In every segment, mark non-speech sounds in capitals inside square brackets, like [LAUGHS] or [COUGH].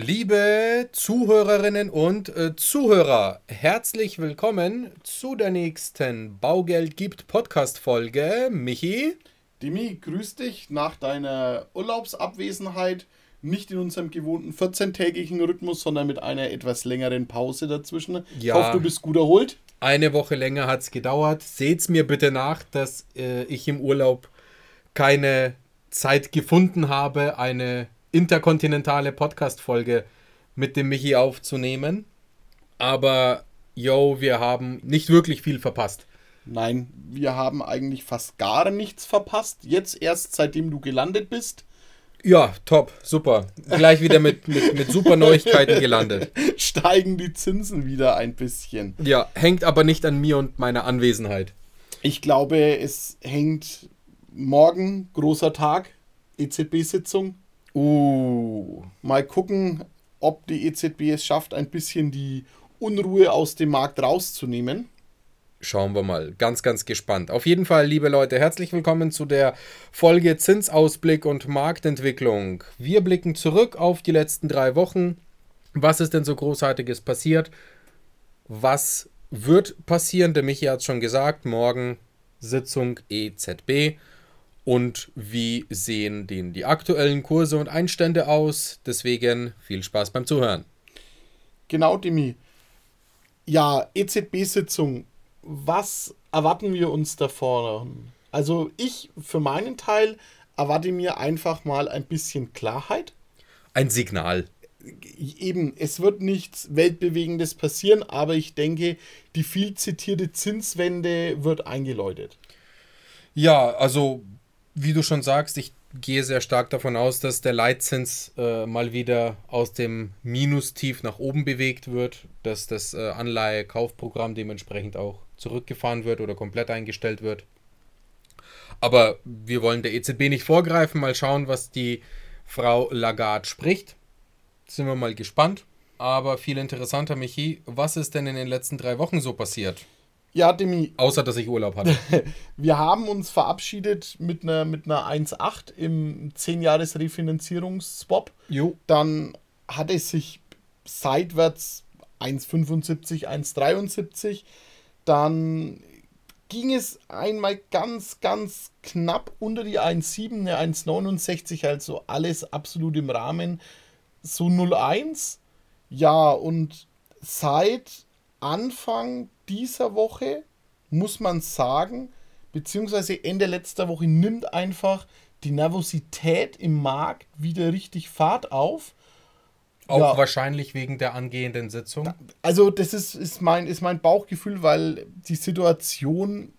Liebe Zuhörerinnen und äh, Zuhörer, herzlich willkommen zu der nächsten Baugeld gibt Podcast Folge. Michi, Dimi, grüß dich nach deiner Urlaubsabwesenheit. Nicht in unserem gewohnten 14-tägigen Rhythmus, sondern mit einer etwas längeren Pause dazwischen. Ja. Ich hoffe, du bist gut erholt. eine Woche länger hat es gedauert. Seht's mir bitte nach, dass äh, ich im Urlaub keine Zeit gefunden habe, eine interkontinentale Podcast Folge mit dem Michi aufzunehmen. Aber yo, wir haben nicht wirklich viel verpasst. Nein, wir haben eigentlich fast gar nichts verpasst. Jetzt erst, seitdem du gelandet bist, Ja, top, super. Gleich wieder mit, mit, mit super Neuigkeiten gelandet. [LAUGHS] steigen die Zinsen wieder ein bisschen. Ja, hängt aber nicht an mir und meiner Anwesenheit. Ich glaube, es hängt morgen, großer Tag, EZB-Sitzung. Uh, Mal gucken, ob die EZB es schafft, ein bisschen die Unruhe aus dem Markt rauszunehmen. schauen wir mal. Ganz, ganz gespannt. Auf jeden Fall, liebe Leute, herzlich willkommen zu der Folge Zinsausblick und Marktentwicklung. Wir blicken zurück auf die letzten drei Wochen. Was ist denn so Großartiges passiert? Was wird passieren? Der Michi hat es schon gesagt. Morgen Sitzung EZB. Und wie sehen denn die aktuellen Kurse und Einstände aus? Deswegen viel Spaß beim Zuhören. Genau, Demi. Ja, EZB-Sitzung. Was erwarten wir uns davon? Also ich für meinen Teil erwarte mir einfach mal ein bisschen Klarheit. Ein Signal. Eben, es wird nichts Weltbewegendes passieren, aber ich denke, die viel zitierte Zinswende wird eingeläutet. Ja, also wie du schon sagst, ich gehe sehr stark davon aus, dass der Leitzins äh, mal wieder aus dem Minustief nach oben bewegt wird, dass das äh, Anleihekaufprogramm dementsprechend auch zurückgefahren wird oder komplett eingestellt wird. Aber wir wollen der EZB nicht vorgreifen, mal schauen, was die Frau Lagarde spricht. Sind wir mal gespannt. Aber viel interessanter, Michi, was ist denn in den letzten drei Wochen so passiert? Ja, Demi, Außer, dass ich Urlaub hatte. [LAUGHS] wir haben uns verabschiedet mit einer, mit einer 1,8 im 10-Jahres-Refinanzierungsswap. jo. Dann hat es sich seitwärts 1,75, 1,73. Dann ging es einmal ganz, ganz knapp unter die 1,7, eine 1,69, also alles absolut im Rahmen. So 0,1. Ja, und seit Anfang dieser Woche muss man sagen, beziehungsweise Ende letzter Woche nimmt einfach die Nervosität im Markt wieder richtig Fahrt auf. Auch Ja. wahrscheinlich wegen der angehenden Sitzung. Also das ist, ist, mein, ist mein Bauchgefühl, weil die Situation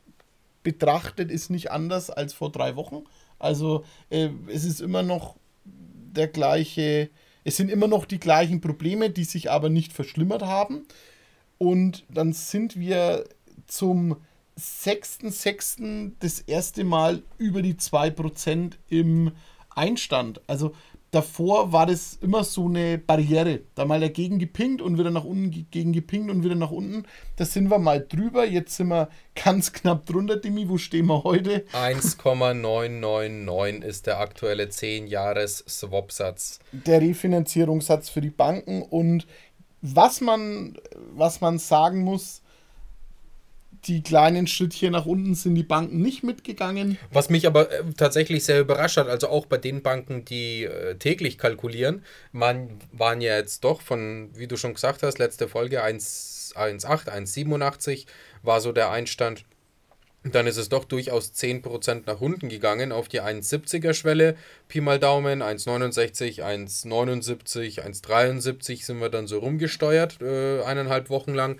betrachtet ist nicht anders als vor drei Wochen. Also äh, es ist immer noch der gleiche, es sind immer noch die gleichen Probleme, die sich aber nicht verschlimmert haben. Und dann sind wir zum 6.6. das erste Mal über die 2% im Einstand. Also davor war das immer so eine Barriere. Da mal dagegen gepinkt und wieder nach unten, ge- gegen gepinkt und wieder nach unten. Da sind wir mal drüber. Jetzt sind wir ganz knapp drunter, Dimi. Wo stehen wir heute? 1,999 ist der aktuelle 10-Jahres-Swap-Satz. Der Refinanzierungssatz für die Banken. Und was man, was man sagen muss, die kleinen Schrittchen nach unten sind die Banken nicht mitgegangen. Was mich aber äh, tatsächlich sehr überrascht hat, also auch bei den Banken, die äh, täglich kalkulieren, man waren ja jetzt doch von, wie du schon gesagt hast, letzte Folge 1 1,8, 1,87 war so der Einstand. Dann ist es doch durchaus 10% nach unten gegangen auf die 1,70er Schwelle. Pi mal Daumen, 1,69, 1,79, 1,73 sind wir dann so rumgesteuert, äh, eineinhalb Wochen lang.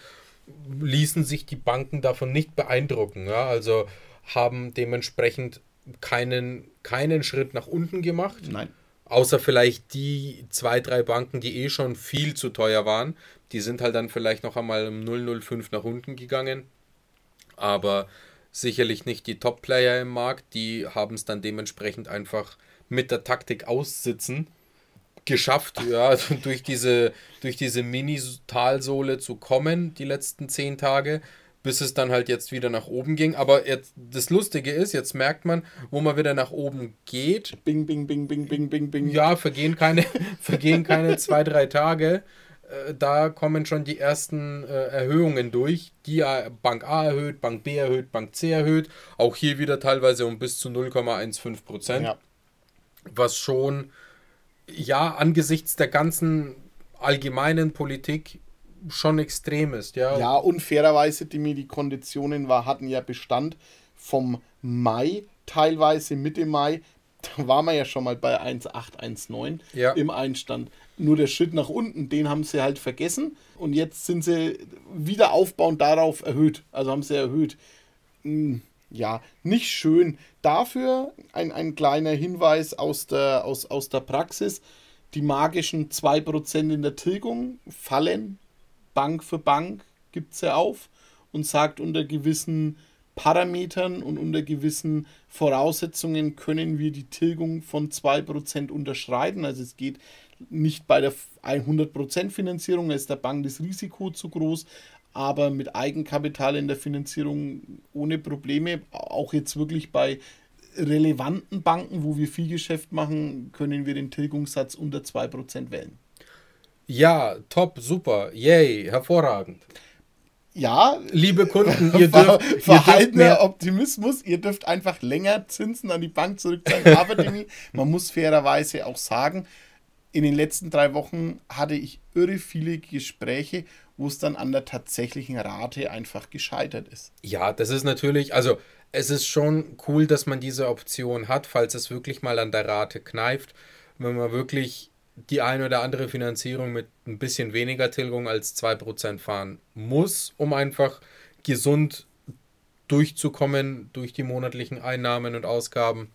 Ließen sich die Banken davon nicht beeindrucken. Ja? Also haben dementsprechend keinen, keinen Schritt nach unten gemacht. Nein. Außer vielleicht die zwei, drei Banken, die eh schon viel zu teuer waren. Die sind halt dann vielleicht noch einmal um 005 nach unten gegangen. Aber sicherlich nicht die Top-Player im Markt. Die haben es dann dementsprechend einfach mit der Taktik aussitzen geschafft, [LAUGHS] ja, also durch diese, durch diese Mini-Talsohle zu kommen, die letzten zehn Tage. bis es dann halt jetzt wieder nach oben ging. Aber jetzt, das Lustige ist, jetzt merkt man, wo man wieder nach oben geht. Bing, bing, bing, bing, bing, bing, bing. Ja, vergehen keine, [LAUGHS] vergehen keine zwei, drei Tage. Äh, da kommen schon die ersten äh, Erhöhungen durch. Die Bank A erhöht, Bank B erhöht, Bank C erhöht. Auch hier wieder teilweise um bis zu 0,15 Prozent. Ja. Was schon, ja, angesichts der ganzen allgemeinen Politik schon extrem ist, ja. Ja, unfairerweise, die mir die Konditionen war, hatten ja Bestand vom Mai, teilweise Mitte Mai. Da waren wir ja schon mal bei 1,819 ja. im Einstand. Nur der Schritt nach unten, den haben sie halt vergessen. Und jetzt sind sie wieder aufbauend darauf erhöht. Also haben sie erhöht. Hm, ja, nicht schön. Dafür ein, ein kleiner Hinweis aus der, aus, aus der Praxis. Die magischen 2% in der Tilgung fallen Bank für Bank gibt sie auf und sagt, unter gewissen Parametern und unter gewissen Voraussetzungen können wir die Tilgung von 2% unterschreiten. Also es geht nicht bei der 100% Finanzierung, da ist der Bank das Risiko zu groß, aber mit Eigenkapital in der Finanzierung ohne Probleme, auch jetzt wirklich bei relevanten Banken, wo wir viel Geschäft machen, können wir den Tilgungssatz unter 2% wählen. Ja, top, super, yay, hervorragend. Ja, liebe Kunden, [LAUGHS] ihr dürft verhaltener Optimismus, ihr dürft einfach länger Zinsen an die Bank zurückzahlen. Aber [LAUGHS] Demi, man muss fairerweise auch sagen, in den letzten drei Wochen hatte ich irre viele Gespräche, wo es dann an der tatsächlichen Rate einfach gescheitert ist. Ja, das ist natürlich, also es ist schon cool, dass man diese Option hat, falls es wirklich mal an der Rate kneift. Wenn man wirklich die eine oder andere Finanzierung mit ein bisschen weniger Tilgung als 2% fahren muss, um einfach gesund durchzukommen durch die monatlichen Einnahmen und Ausgaben,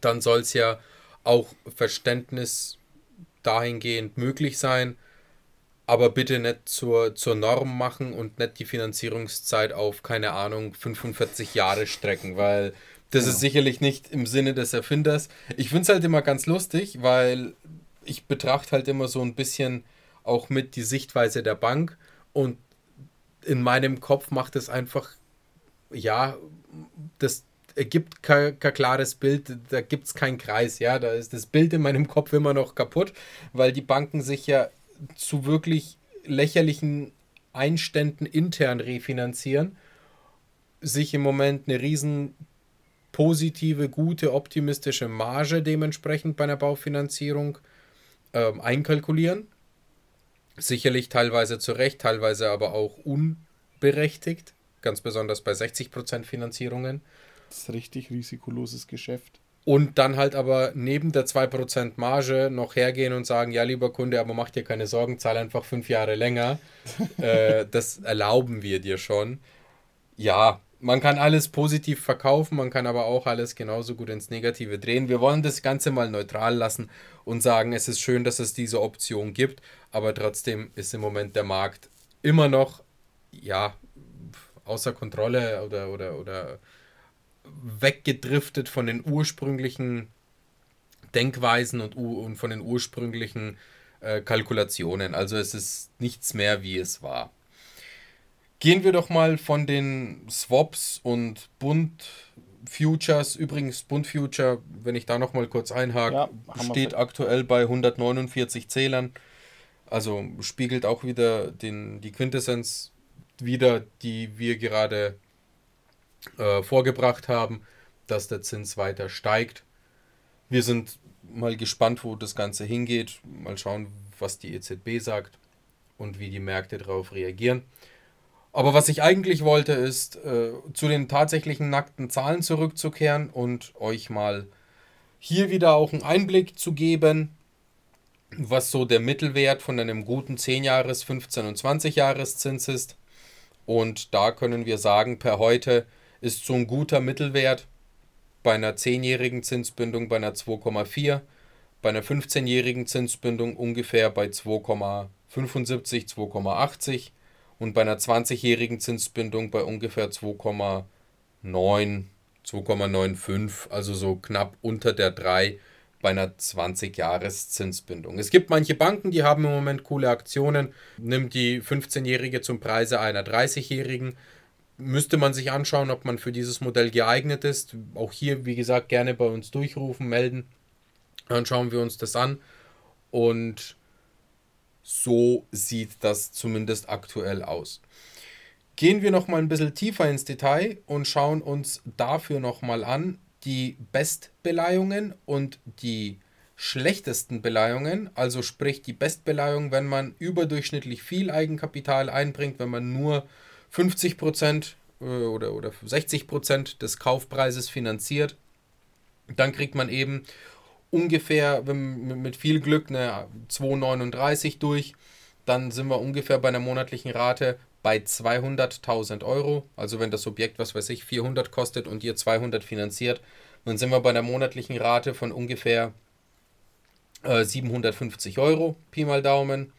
dann soll es ja auch Verständnis dahingehend möglich sein, aber bitte nicht zur, zur Norm machen und nicht die Finanzierungszeit auf, keine Ahnung, 45 Jahre strecken, weil das genau. ist sicherlich nicht im Sinne des Erfinders. Ich finde es halt immer ganz lustig, weil ich betrachte halt immer so ein bisschen auch mit die Sichtweise der Bank und in meinem Kopf macht es einfach, ja, das ergibt kein, kein klares Bild, da gibt es keinen Kreis, ja, da ist das Bild in meinem Kopf immer noch kaputt, weil die Banken sich ja zu wirklich lächerlichen Einständen intern refinanzieren, sich im Moment eine riesen positive, gute, optimistische Marge dementsprechend bei einer Baufinanzierung ähm, einkalkulieren. Sicherlich teilweise zu Recht, teilweise aber auch unberechtigt, ganz besonders bei 60% Finanzierungen. Das ist richtig risikoloses Geschäft. Und dann halt aber neben der 2% Marge noch hergehen und sagen, ja, lieber Kunde, aber mach dir keine Sorgen, zahl einfach fünf Jahre länger. [LAUGHS] äh, das erlauben wir dir schon. Ja, man kann alles positiv verkaufen, man kann aber auch alles genauso gut ins Negative drehen. Wir wollen das Ganze mal neutral lassen und sagen, es ist schön, dass es diese Option gibt, aber trotzdem ist im Moment der Markt immer noch, ja, außer Kontrolle oder, oder, oder weggedriftet von den ursprünglichen Denkweisen und, und von den ursprünglichen äh, Kalkulationen. Also es ist nichts mehr, wie es war. Gehen wir doch mal von den Swaps und Bund Futures, übrigens Bund Future, wenn ich da noch mal kurz einhake, ja, steht aktuell bei 149 Zählern. Also spiegelt auch wieder den, die Quintessenz wieder, die wir gerade äh, vorgebracht haben, dass der Zins weiter steigt. Wir sind mal gespannt, wo das Ganze hingeht. Mal schauen, was die EZB sagt und wie die Märkte darauf reagieren. Aber was ich eigentlich wollte, ist äh, zu den tatsächlichen nackten Zahlen zurückzukehren und euch mal hier wieder auch einen Einblick zu geben, was so der Mittelwert von einem guten 10-Jahres-, 15- und 20-Jahres-Zins ist. Und da können wir sagen, per heute ist so ein guter Mittelwert bei einer 10-jährigen Zinsbindung bei einer 2,4, bei einer 15-jährigen Zinsbindung ungefähr bei 2,75, 2,80 und bei einer 20-jährigen Zinsbindung bei ungefähr 2,9, 2,95, also so knapp unter der 3 bei einer 20-Jahres-Zinsbindung. Es gibt manche Banken, die haben im Moment coole Aktionen. Nimm die 15-jährige zum Preise einer 30-jährigen. müsste man sich anschauen, ob man für dieses Modell geeignet ist. Auch hier, wie gesagt, gerne bei uns durchrufen, melden. Dann schauen wir uns das an. Und so sieht das zumindest aktuell aus. Gehen wir noch mal ein bisschen tiefer ins Detail und schauen uns dafür noch mal an die Bestbeleihungen und die schlechtesten Beleihungen, also sprich die Bestbeleihung, wenn man überdurchschnittlich viel Eigenkapital einbringt, wenn man nur 50 Prozent äh, oder, oder 60 Prozent des Kaufpreises finanziert, dann kriegt man eben ungefähr mit viel Glück eine 2,39 durch. Dann sind wir ungefähr bei einer monatlichen Rate bei 200.000 Euro. Also wenn das Objekt, was weiß ich, 400 kostet und ihr 200 finanziert, dann sind wir bei einer monatlichen Rate von ungefähr äh, 750 Euro, Pi mal Daumen.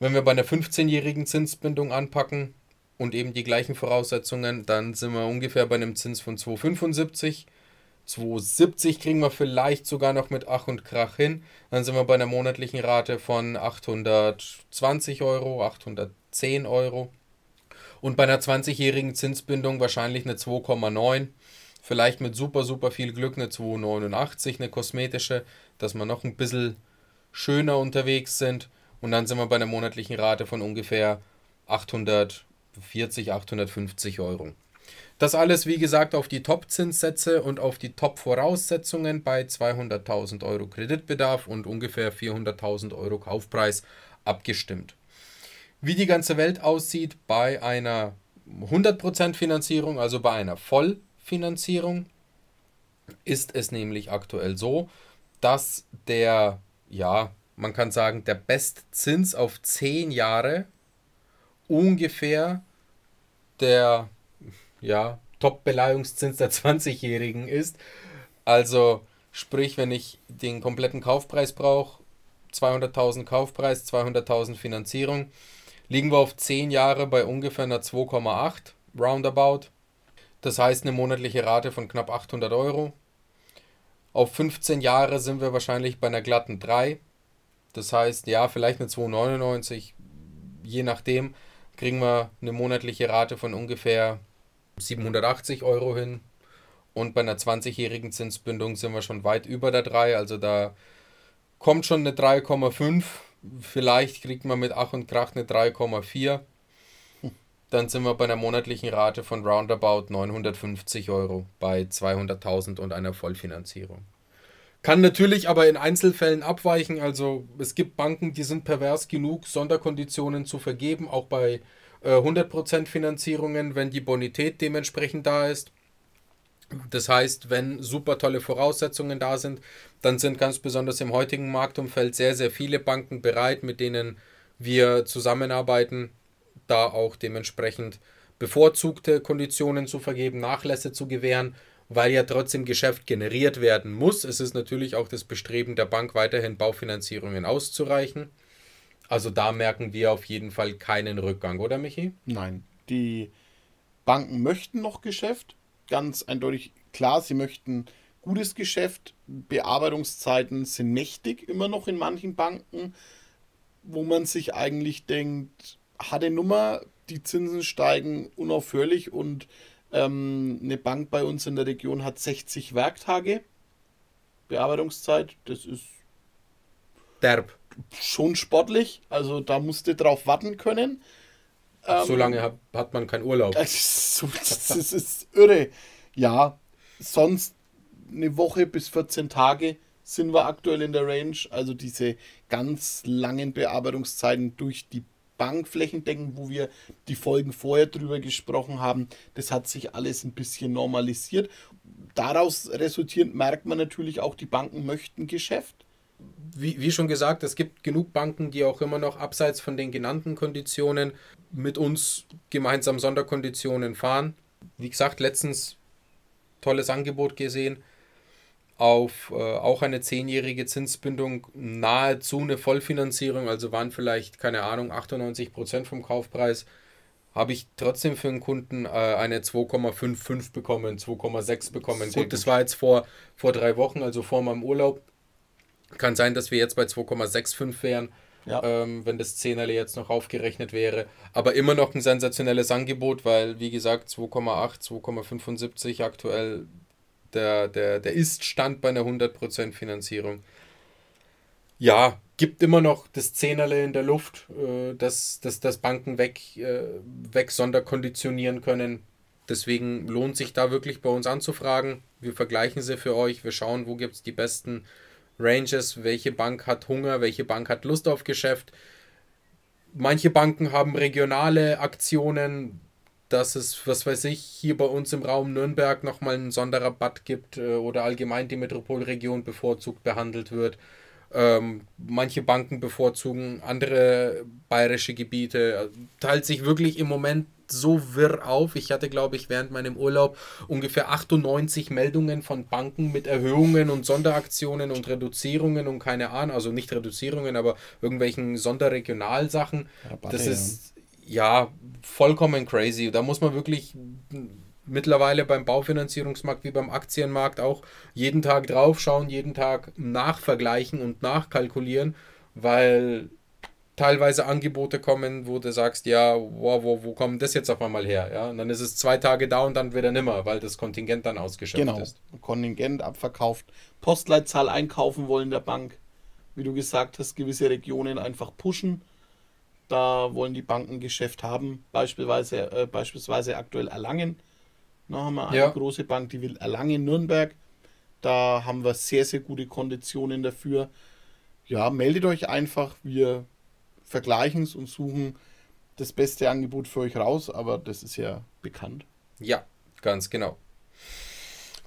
Wenn wir bei einer 15-jährigen Zinsbindung anpacken und eben die gleichen Voraussetzungen, dann sind wir ungefähr bei einem Zins von 275. 270 kriegen wir vielleicht sogar noch mit Ach und Krach hin. Dann sind wir bei einer monatlichen Rate von 820 Euro, 810 Euro. Und bei einer 20-jährigen Zinsbindung wahrscheinlich eine 2,9. Vielleicht mit super, super viel Glück eine 289, eine kosmetische, dass wir noch ein bisschen schöner unterwegs sind. Und dann sind wir bei einer monatlichen Rate von ungefähr 840, 850 Euro. Das alles, wie gesagt, auf die Top-Zinssätze und auf die Top-Voraussetzungen bei 200.000 Euro Kreditbedarf und ungefähr 400.000 Euro Kaufpreis abgestimmt. Wie die ganze Welt aussieht bei einer 100% Finanzierung, also bei einer Vollfinanzierung, ist es nämlich aktuell so, dass der, ja, man kann sagen, der Bestzins auf 10 Jahre ungefähr der ja, Top-Beleihungszins der [LAUGHS] 20-Jährigen ist. Also sprich, wenn ich den kompletten Kaufpreis brauche, 200.000 Kaufpreis, 200.000 Finanzierung, liegen wir auf 10 Jahre bei ungefähr einer 2,8 roundabout. Das heißt eine monatliche Rate von knapp 800 Euro. Auf 15 Jahre sind wir wahrscheinlich bei einer glatten 3. Das heißt, ja, vielleicht eine 2,99, je nachdem, kriegen wir eine monatliche Rate von ungefähr 780 Euro hin. Und bei einer 20-jährigen Zinsbindung sind wir schon weit über der 3. Also da kommt schon eine 3,5. Vielleicht kriegt man mit Ach und Krach eine 3,4. Dann sind wir bei einer monatlichen Rate von roundabout 950 Euro bei 200.000 und einer Vollfinanzierung. Kann natürlich aber in Einzelfällen abweichen. Also es gibt Banken, die sind pervers genug, Sonderkonditionen zu vergeben, auch bei 100% äh, Finanzierungen, wenn die Bonität dementsprechend da ist. Das heißt, wenn super tolle Voraussetzungen da sind, dann sind ganz besonders im heutigen Marktumfeld sehr, sehr viele Banken bereit, mit denen wir zusammenarbeiten, da auch dementsprechend bevorzugte Konditionen zu vergeben, Nachlässe zu gewähren, weil ja trotzdem Geschäft generiert werden muss. Es ist natürlich auch das Bestreben der Bank, weiterhin Baufinanzierungen auszureichen. Also da merken wir auf jeden Fall keinen Rückgang, oder Michi? Nein, die Banken möchten noch Geschäft, ganz eindeutig klar, sie möchten gutes Geschäft. Bearbeitungszeiten sind mächtig immer noch in manchen Banken, wo man sich eigentlich denkt, hatte Nummer, die Zinsen steigen unaufhörlich und ähm, eine Bank bei uns in der Region hat 60 Werktage Bearbeitungszeit. Das ist derb schon sportlich. Also da musste drauf warten können. Ähm, so lange hat, hat man keinen Urlaub. Das ist, so, [LAUGHS] das ist irre. Ja, sonst eine Woche bis 14 Tage sind wir aktuell in der Range. Also diese ganz langen Bearbeitungszeiten durch die Bank flächendeckend, wo wir die Folgen vorher drüber gesprochen haben, das hat sich alles ein bisschen normalisiert. Daraus resultierend merkt man natürlich auch, die Banken möchten Geschäft wie, wie schon gesagt, es gibt genug Banken, die auch immer noch abseits von den genannten Konditionen mit uns gemeinsam Sonderkonditionen fahren. Wie gesagt, letztens tolles Angebot gesehen auf äh, auch eine zehnjährige Zinsbindung, nahezu eine Vollfinanzierung, also waren vielleicht, keine Ahnung, 98 Prozent vom Kaufpreis, habe ich trotzdem für einen Kunden äh, eine 2,55 bekommen, 2,6 bekommen. Gut, gut, das war jetzt vor, vor drei Wochen, also vor meinem Urlaub. Kann sein, dass wir jetzt bei 2,65 wären. ja. ähm, wenn das Zehnerle jetzt noch aufgerechnet wäre. Aber immer noch ein sensationelles Angebot, weil, wie gesagt, 2,8, 2,75 aktuell der, der, der Ist-Stand bei einer 100% Finanzierung. Ja, gibt immer noch das Zehnerle in der Luft, äh, dass, dass, dass Banken weg, äh, weg sonderkonditionieren können. Deswegen lohnt sich da wirklich bei uns anzufragen. Wir vergleichen sie für euch. Wir schauen, wo gibt es die besten Ranges, welche Bank hat Hunger, welche Bank hat Lust auf Geschäft. Manche Banken haben regionale Aktionen, dass es, was weiß ich, hier bei uns im Raum Nürnberg nochmal einen Sonderrabatt gibt äh, oder allgemein die Metropolregion bevorzugt behandelt wird. Ähm, manche Banken bevorzugen andere bayerische Gebiete. Teilt sich wirklich im Moment so wirr auf. Ich hatte, glaube ich, während meinem Urlaub ungefähr 98 Meldungen von Banken mit Erhöhungen und Sonderaktionen und Reduzierungen und keine Ahnung, also nicht Reduzierungen, aber irgendwelchen Sonderregionalsachen. Rabatte, das ist ja vollkommen crazy. Da muss man wirklich mittlerweile beim Baufinanzierungsmarkt wie beim Aktienmarkt auch jeden Tag draufschauen, jeden Tag nachvergleichen und nachkalkulieren, weil teilweise Angebote kommen, wo du sagst, ja, wow, wo, wo kommt das jetzt auf einmal her? Ja? Und dann ist es zwei Tage da und dann wieder nimmer, weil das Kontingent dann ausgeschöpft genau. ist. Kontingent abverkauft, Postleitzahl einkaufen wollen der Bank. Wie du gesagt hast, gewisse Regionen einfach pushen. Da wollen die Banken Geschäft haben, beispielsweise, äh, beispielsweise aktuell Erlangen. Da haben wir eine ja. große Bank, die will Erlangen Nürnberg. Da haben wir sehr, sehr gute Konditionen dafür. Ja, meldet euch einfach. Wir vergleichen es und suchen das beste Angebot für euch raus, aber das ist ja bekannt. Ja, ganz genau.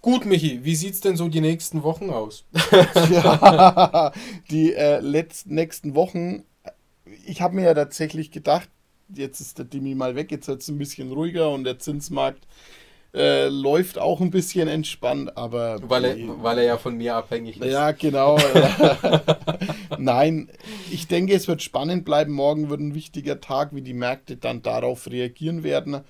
Gut, Michi, wie sieht es denn so die nächsten Wochen aus? [LAUGHS] ja, [LAUGHS] die äh, letzten, nächsten Wochen, ich habe mir ja tatsächlich gedacht, jetzt ist der Dimi mal weg, jetzt wird es ein bisschen ruhiger und der Zinsmarkt äh, läuft auch ein bisschen entspannt, aber. Weil er, weil er ja von mir abhängig ist. Ja, genau. [LAUGHS] Nein, ich denke, es wird spannend bleiben. Morgen wird ein wichtiger Tag, wie die Märkte dann darauf reagieren werden.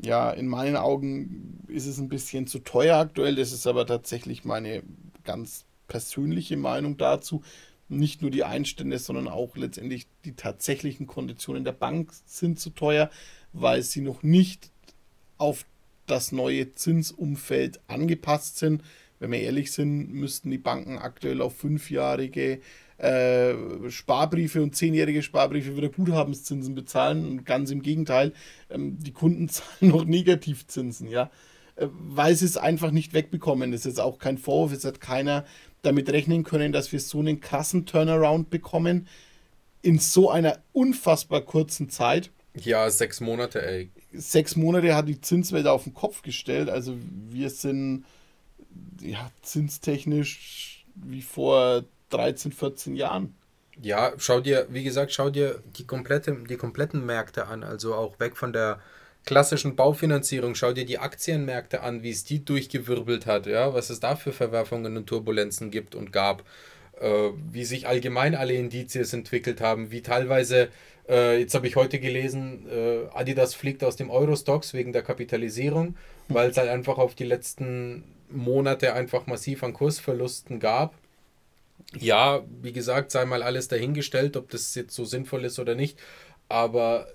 Ja, in meinen Augen ist es ein bisschen zu teuer aktuell. Das ist aber tatsächlich meine ganz persönliche Meinung dazu. Nicht nur die Einstände, sondern auch letztendlich die tatsächlichen Konditionen der Bank sind zu teuer, weil sie noch nicht auf das neue Zinsumfeld angepasst sind. Wenn wir ehrlich sind, müssten die Banken aktuell auf fünfjährige äh, Sparbriefe und zehnjährige Sparbriefe wieder Guthabenszinsen bezahlen. Und ganz im Gegenteil, ähm, die Kunden [LAUGHS] zahlen noch Negativzinsen, ja. Äh, weil sie es einfach nicht wegbekommen. Das ist auch kein Vorwurf, es hat keiner damit rechnen können, dass wir so einen krassen Turnaround bekommen in so einer unfassbar kurzen Zeit. Ja, sechs Monate, ey sechs Monate hat die Zinswelt auf den Kopf gestellt. Also wir sind ja zinstechnisch wie vor 13, 14 Jahren. Ja, schau dir, wie gesagt, schau dir die, komplette, die kompletten Märkte an, also auch weg von der klassischen Baufinanzierung, schau dir die Aktienmärkte an, wie es die durchgewirbelt hat, ja, was es da für Verwerfungen und Turbulenzen gibt und gab, äh, wie sich allgemein alle Indizien entwickelt haben, wie teilweise äh, jetzt habe ich heute gelesen, äh, Adidas fliegt aus dem Eurostox wegen der Kapitalisierung, hm. weil es halt einfach auf die letzten Monate einfach massiv an Kursverlusten gab. Ja, wie gesagt, sei mal alles dahingestellt, ob das jetzt so sinnvoll ist oder nicht. Aber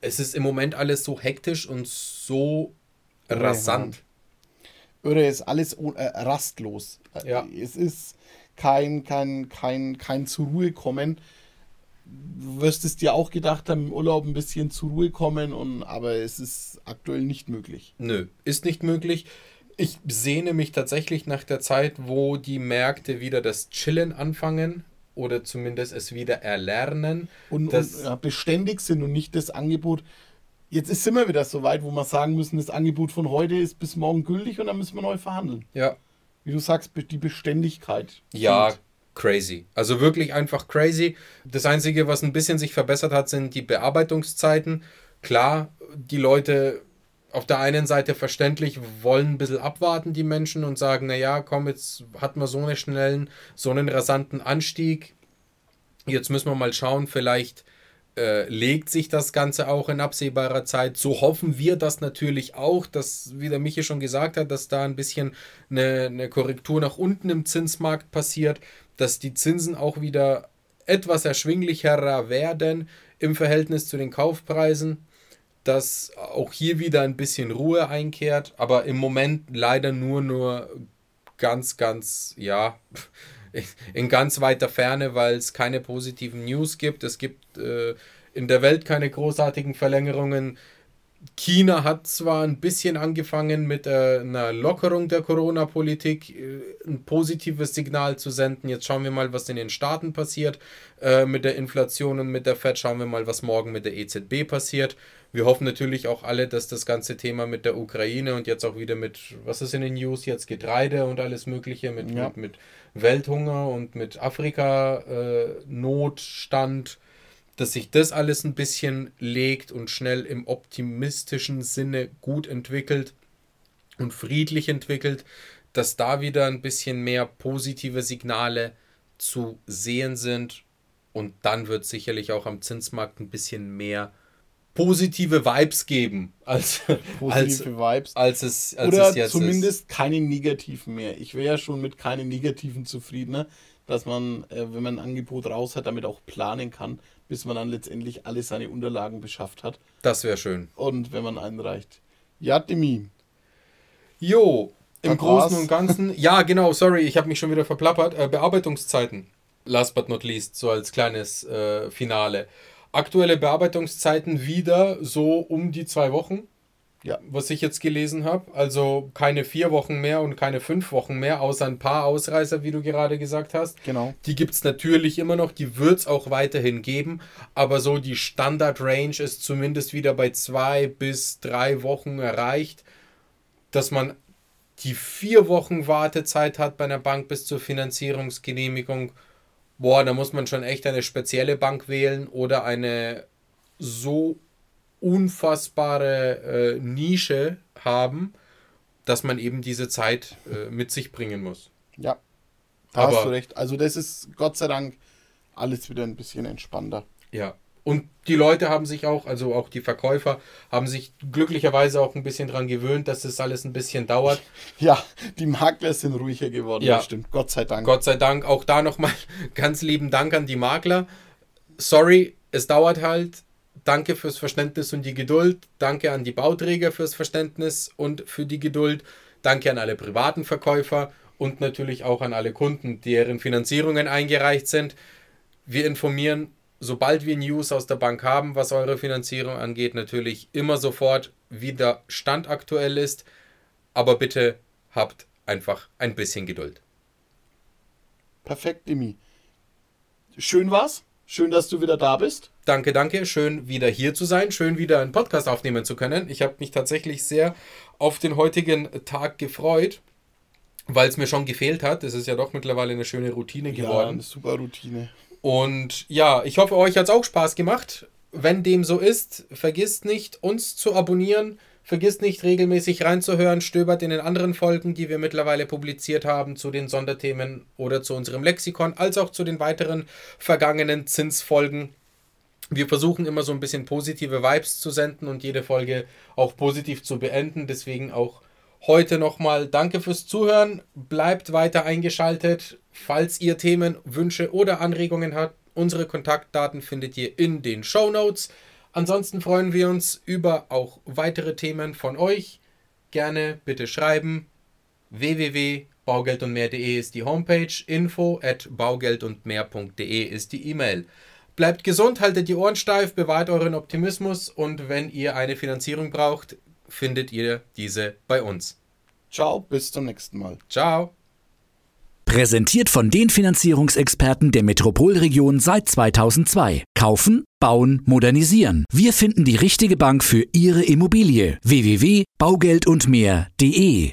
es ist im Moment alles so hektisch und so rasant. Oder ist alles äh, rastlos. Ja. Es ist kein, kein, kein, kein zur Ruhe kommen du wirst es dir auch gedacht haben, im Urlaub ein bisschen zur Ruhe kommen, und, aber es ist aktuell nicht möglich. Nö, ist nicht möglich. Ich sehne mich tatsächlich nach der Zeit, wo die Märkte wieder das Chillen anfangen oder zumindest es wieder erlernen. Und, und ja, beständig sind und nicht das Angebot. Jetzt ist immer wieder so weit, wo wir sagen müssen, das Angebot von heute ist bis morgen gültig und dann müssen wir neu verhandeln. Ja. Wie du sagst, die Beständigkeit. Ja, fehlt crazy. Also wirklich einfach crazy. Das Einzige, was ein bisschen sich verbessert hat, sind die Bearbeitungszeiten. Klar, die Leute auf der einen Seite verständlich wollen ein bisschen abwarten, die Menschen, und sagen, naja, komm, jetzt hat man so einen schnellen, so einen rasanten Anstieg. Jetzt müssen wir mal schauen, vielleicht äh, legt sich das Ganze auch in absehbarer Zeit. So hoffen wir das natürlich auch, dass, wie der Michi schon gesagt hat, dass da ein bisschen eine, eine Korrektur nach unten im Zinsmarkt passiert dass die Zinsen auch wieder etwas erschwinglicherer werden im Verhältnis zu den Kaufpreisen, dass auch hier wieder ein bisschen Ruhe einkehrt, aber im Moment leider nur nur ganz ganz ja [LAUGHS] in ganz weiter Ferne, weil es keine positiven News gibt. Es gibt äh, in der Welt keine großartigen Verlängerungen. China hat zwar ein bisschen angefangen mit äh, einer Lockerung der Corona-Politik, äh, ein positives Signal zu senden. Jetzt schauen wir mal, was in den Staaten passiert äh, mit der Inflation und mit der Fed. Schauen wir mal, was morgen mit der EZB passiert. Wir hoffen natürlich auch alle, dass das ganze Thema mit der Ukraine und jetzt auch wieder mit, was ist in den News jetzt, Getreide und alles Mögliche, mit, ja. mit, mit, Welthunger und mit Afrika-Notstand. Äh, dass sich das alles ein bisschen legt und schnell im optimistischen Sinne gut entwickelt und friedlich entwickelt, dass da wieder ein bisschen mehr positive Signale zu sehen sind und dann wird sicherlich auch am Zinsmarkt ein bisschen mehr positive Vibes geben als, positive als, Vibes. als es als Oder es jetzt zumindest ist. keine negativen mehr. Ich wäre ja schon mit keinen negativen zufrieden, ne? dass man, äh, wenn man ein Angebot raus hat, damit auch planen kann bis man dann letztendlich alle seine Unterlagen beschafft hat. Das wäre schön. Und wenn man einreicht. Ja, Demi. Jo, im Großen und Ganzen. [LAUGHS] ja, genau, sorry, ich habe mich schon wieder verplappert. Äh, Bearbeitungszeiten. Last but not least, so als kleines äh, Finale. Aktuelle Bearbeitungszeiten wieder so um die zwei Wochen. Ja. Was ich jetzt gelesen habe. Also keine vier Wochen mehr und keine fünf Wochen mehr, außer ein paar Ausreißer, wie du gerade gesagt hast. Genau. Die gibt es natürlich immer noch, die wird es auch weiterhin geben. Aber so die Standard-Range ist zumindest wieder bei zwei bis drei Wochen erreicht, dass man die vier Wochen Wartezeit hat bei einer Bank bis zur Finanzierungsgenehmigung. Boah, da muss man schon echt eine spezielle Bank wählen oder eine so unfassbare äh, Nische haben, dass man eben diese Zeit äh, mit sich bringen muss. Ja, da Aber, hast du recht. Also das ist Gott sei Dank alles wieder ein bisschen entspannter. Ja. Und die Leute haben sich auch, also auch die Verkäufer, haben sich glücklicherweise auch ein bisschen daran gewöhnt, dass das alles ein bisschen dauert. [LAUGHS] Ja, die Makler sind ruhiger geworden, ja. stimmt. Gott sei Dank. Gott sei Dank. Auch da nochmal [LAUGHS] ganz lieben Dank an die Makler. Sorry, es dauert halt danke fürs Verständnis und die Geduld. Danke an die Bauträger fürs Verständnis und für die Geduld. Danke an alle privaten Verkäufer und natürlich auch an alle Kunden, deren Finanzierungen eingereicht sind. Wir informieren, sobald wir News aus der Bank haben, was eure Finanzierung angeht, natürlich immer sofort, wie der Stand aktuell ist. Aber bitte habt einfach ein bisschen Geduld. Perfekt, Demi. Schön war's. Schön, dass du wieder da bist. Danke, danke. Schön wieder hier zu sein. Schön wieder einen Podcast aufnehmen zu können. Ich habe mich tatsächlich sehr auf den heutigen Tag gefreut, weil es mir schon gefehlt hat. Es ist ja doch mittlerweile eine schöne Routine geworden. Ja, eine super Routine. Und ja, ich hoffe, euch hat es auch Spaß gemacht. Wenn dem so ist, vergisst nicht, uns zu abonnieren Vergisst nicht regelmäßig reinzuhören, stöbert in den anderen Folgen, die wir mittlerweile publiziert haben, zu den Sonderthemen oder zu unserem Lexikon, als auch zu den weiteren vergangenen Zinsfolgen. Wir versuchen immer so ein bisschen positive Vibes zu senden und jede Folge auch positiv zu beenden. Deswegen auch heute nochmal danke fürs Zuhören. Bleibt weiter eingeschaltet. Falls ihr Themen, Wünsche oder Anregungen habt, unsere Kontaktdaten findet ihr in den Show Notes. Ansonsten freuen wir uns über auch weitere Themen von euch. Gerne bitte schreiben. www.baugeldundmehr.de ist die Homepage. Info at baugeldundmehr.de ist die E-Mail. Bleibt gesund, haltet die Ohren steif, bewahrt euren Optimismus und wenn ihr eine Finanzierung braucht, findet ihr diese bei uns. Ciao, bis zum nächsten Mal. Ciao. Präsentiert von den Finanzierungsexperten der Metropolregion seit 2002. Kaufen, bauen, modernisieren. Wir finden die richtige Bank für Ihre Immobilie. www.baugeldundmehr.de